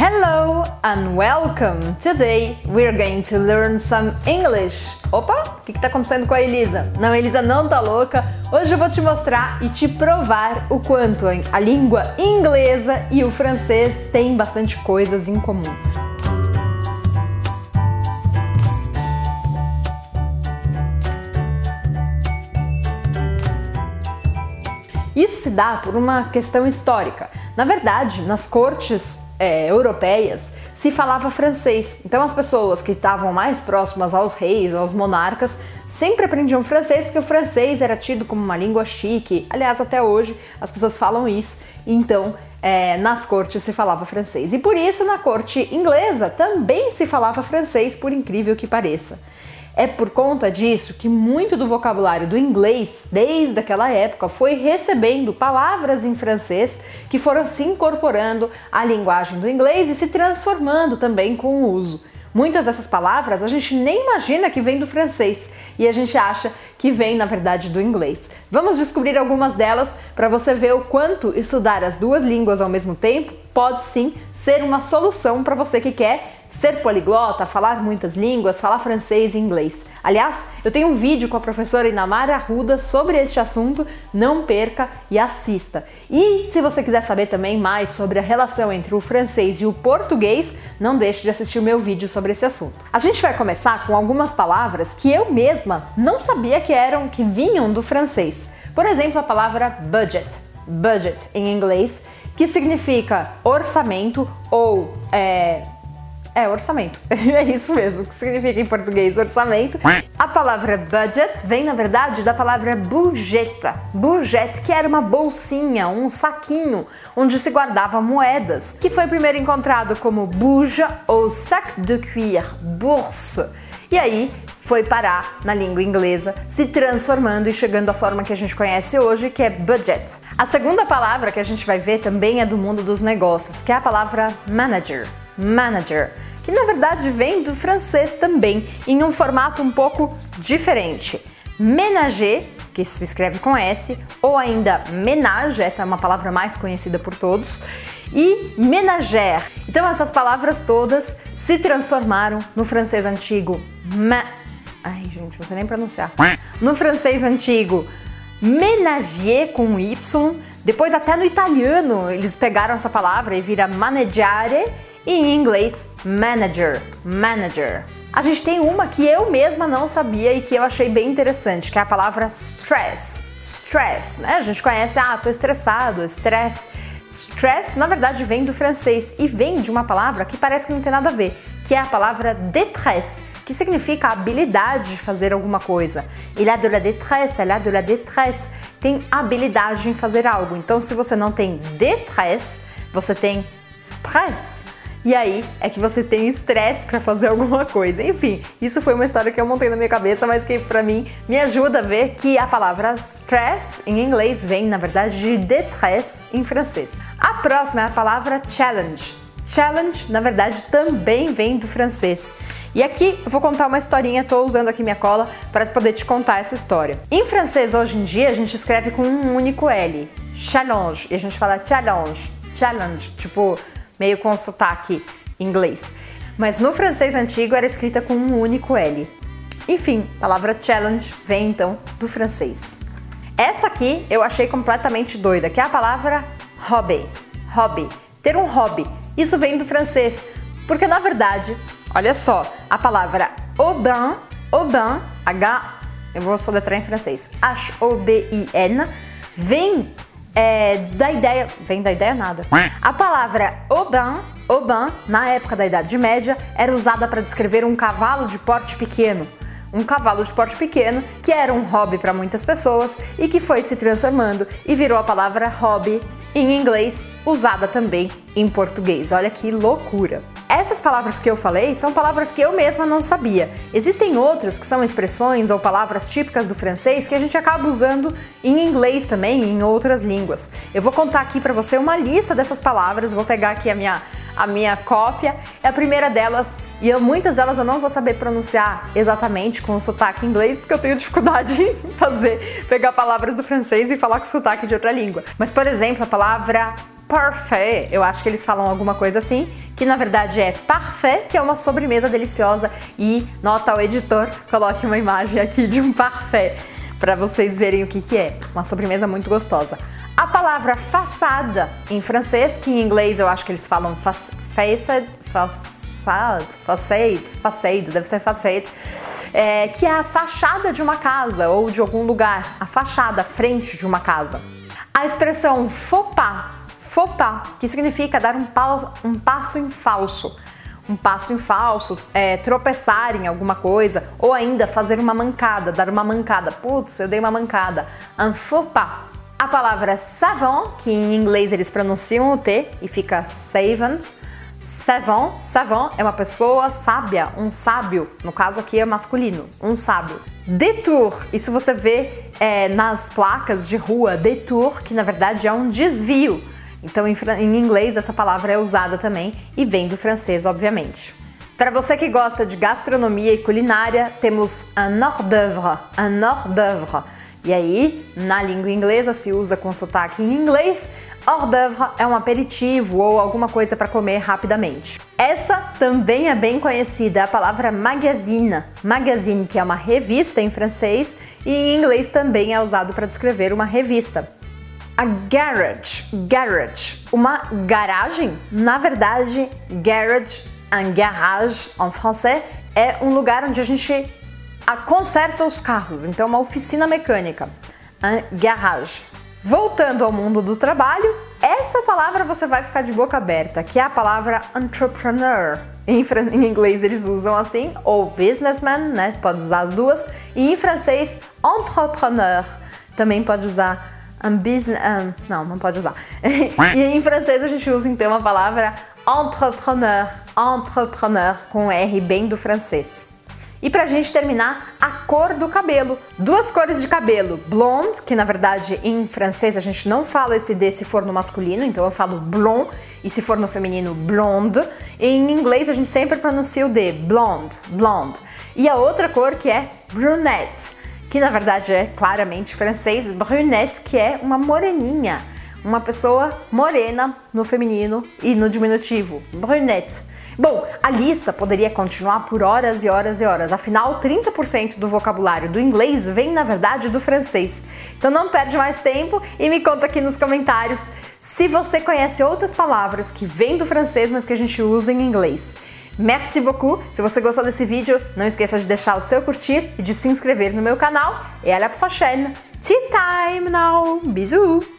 Hello and welcome! Today we're going to learn some English. Opa, o que está acontecendo com a Elisa? Não, a Elisa não tá louca. Hoje eu vou te mostrar e te provar o quanto a língua inglesa e o francês têm bastante coisas em comum. Isso se dá por uma questão histórica. Na verdade, nas cortes é, europeias se falava francês. Então as pessoas que estavam mais próximas aos reis, aos monarcas, sempre aprendiam francês porque o francês era tido como uma língua chique. Aliás, até hoje as pessoas falam isso. Então é, nas cortes se falava francês. E por isso na corte inglesa também se falava francês, por incrível que pareça. É por conta disso que muito do vocabulário do inglês, desde aquela época, foi recebendo palavras em francês que foram se incorporando à linguagem do inglês e se transformando também com o uso. Muitas dessas palavras a gente nem imagina que vem do francês e a gente acha que vem, na verdade, do inglês. Vamos descobrir algumas delas para você ver o quanto estudar as duas línguas ao mesmo tempo pode sim ser uma solução para você que quer ser poliglota, falar muitas línguas, falar francês e inglês. Aliás, eu tenho um vídeo com a professora Inamara Arruda sobre este assunto, não perca e assista. E se você quiser saber também mais sobre a relação entre o francês e o português, não deixe de assistir o meu vídeo sobre esse assunto. A gente vai começar com algumas palavras que eu mesma não sabia que eram que vinham do francês. Por exemplo, a palavra budget, budget em inglês, que significa orçamento ou é, é, orçamento. é isso mesmo, que significa em português orçamento. A palavra budget vem, na verdade, da palavra bujeta. Bujete, que era uma bolsinha, um saquinho, onde se guardava moedas, que foi primeiro encontrado como buja ou sac de cuir, bourse. E aí foi parar na língua inglesa, se transformando e chegando à forma que a gente conhece hoje, que é budget. A segunda palavra que a gente vai ver também é do mundo dos negócios, que é a palavra manager. Manager que na verdade vem do francês também, em um formato um pouco diferente. Ménager, que se escreve com S, ou ainda ménage, essa é uma palavra mais conhecida por todos, e ménagère. Então essas palavras todas se transformaram no francês antigo ma... Ai, gente, não sei nem pronunciar. No francês antigo, ménager com Y. Depois até no italiano eles pegaram essa palavra e vira maneggiare e em inglês manager, manager. A gente tem uma que eu mesma não sabia e que eu achei bem interessante, que é a palavra stress. Stress, né? A gente conhece, ah, tô estressado, stress. Stress, na verdade, vem do francês e vem de uma palavra que parece que não tem nada a ver, que é a palavra détresse, que significa a habilidade de fazer alguma coisa. Il a de la détresse, elle a de la détresse. Tem habilidade em fazer algo. Então, se você não tem détresse, você tem stress. E aí é que você tem estresse para fazer alguma coisa. Enfim, isso foi uma história que eu montei na minha cabeça, mas que para mim me ajuda a ver que a palavra stress em inglês vem, na verdade, de détresse em francês. A próxima é a palavra challenge. Challenge, na verdade, também vem do francês. E aqui eu vou contar uma historinha, estou usando aqui minha cola para poder te contar essa história. Em francês, hoje em dia, a gente escreve com um único L, challenge, e a gente fala challenge, challenge, tipo meio com sotaque inglês. Mas no francês antigo era escrita com um único L. Enfim, a palavra challenge vem então do francês. Essa aqui eu achei completamente doida, que é a palavra hobby. Hobby. Ter um hobby. Isso vem do francês, porque na verdade, olha só, a palavra aubin, aubin, H, eu vou soletrar em francês, H-O-B-I-N, vem é, da ideia. Vem da ideia nada. A palavra Oban, Oban, na época da Idade Média, era usada para descrever um cavalo de porte pequeno. Um cavalo de porte pequeno que era um hobby para muitas pessoas e que foi se transformando e virou a palavra hobby em inglês, usada também em português. Olha que loucura! Essas palavras que eu falei são palavras que eu mesma não sabia. Existem outras que são expressões ou palavras típicas do francês que a gente acaba usando em inglês também em outras línguas. Eu vou contar aqui para você uma lista dessas palavras, vou pegar aqui a minha, a minha cópia. É a primeira delas, e eu, muitas delas eu não vou saber pronunciar exatamente com o sotaque inglês, porque eu tenho dificuldade em fazer, pegar palavras do francês e falar com sotaque de outra língua. Mas, por exemplo, a palavra parfait, eu acho que eles falam alguma coisa assim, que na verdade é parfait, que é uma sobremesa deliciosa. E nota ao editor, coloque uma imagem aqui de um parfait para vocês verem o que, que é. Uma sobremesa muito gostosa. A palavra façada em francês, que em inglês eu acho que eles falam facade, facade, facade, facade, deve ser facade, é, que é a fachada de uma casa ou de algum lugar, a fachada, a frente de uma casa. A expressão faux pas, faux pas, que significa dar um, pa um passo em falso um passo em falso, é, tropeçar em alguma coisa, ou ainda fazer uma mancada, dar uma mancada. Putz, eu dei uma mancada. Un faux pas. A palavra savant, que em inglês eles pronunciam o T e fica savant. Savant, savant é uma pessoa sábia, um sábio, no caso aqui é masculino, um sábio. Detour, isso você vê é, nas placas de rua, detour, que na verdade é um desvio. Então, em, em inglês, essa palavra é usada também e vem do francês, obviamente. Para você que gosta de gastronomia e culinária, temos un hors d'oeuvre, un hors d'oeuvre. E aí, na língua inglesa, se usa com sotaque em inglês. Hors d'oeuvre é um aperitivo ou alguma coisa para comer rapidamente. Essa também é bem conhecida, a palavra magazine. Magazine, que é uma revista em francês, e em inglês também é usado para descrever uma revista a garage, garage, uma garagem. Na verdade, garage, un garage em francês é um lugar onde a gente conserta os carros, então uma oficina mecânica, un garage. Voltando ao mundo do trabalho, essa palavra você vai ficar de boca aberta, que é a palavra entrepreneur. Em, em inglês eles usam assim, ou businessman, né? Pode usar as duas. E em francês, entrepreneur. Também pode usar um business. Um, não, não pode usar. e em francês a gente usa então a palavra entrepreneur, entrepreneur com R bem do francês. E pra gente terminar, a cor do cabelo. Duas cores de cabelo, blonde, que na verdade em francês a gente não fala esse D se for no masculino, então eu falo blond, e se for no feminino, blonde. Em inglês a gente sempre pronuncia o D, blonde, blonde. E a outra cor que é brunette que na verdade é claramente francês, brunette, que é uma moreninha, uma pessoa morena no feminino e no diminutivo, brunette. Bom, a lista poderia continuar por horas e horas e horas, afinal 30% do vocabulário do inglês vem na verdade do francês. Então não perde mais tempo e me conta aqui nos comentários se você conhece outras palavras que vêm do francês, mas que a gente usa em inglês. Merci beaucoup! Se você gostou desse vídeo, não esqueça de deixar o seu curtir e de se inscrever no meu canal. E à la prochaine! Tea time now! Bisous!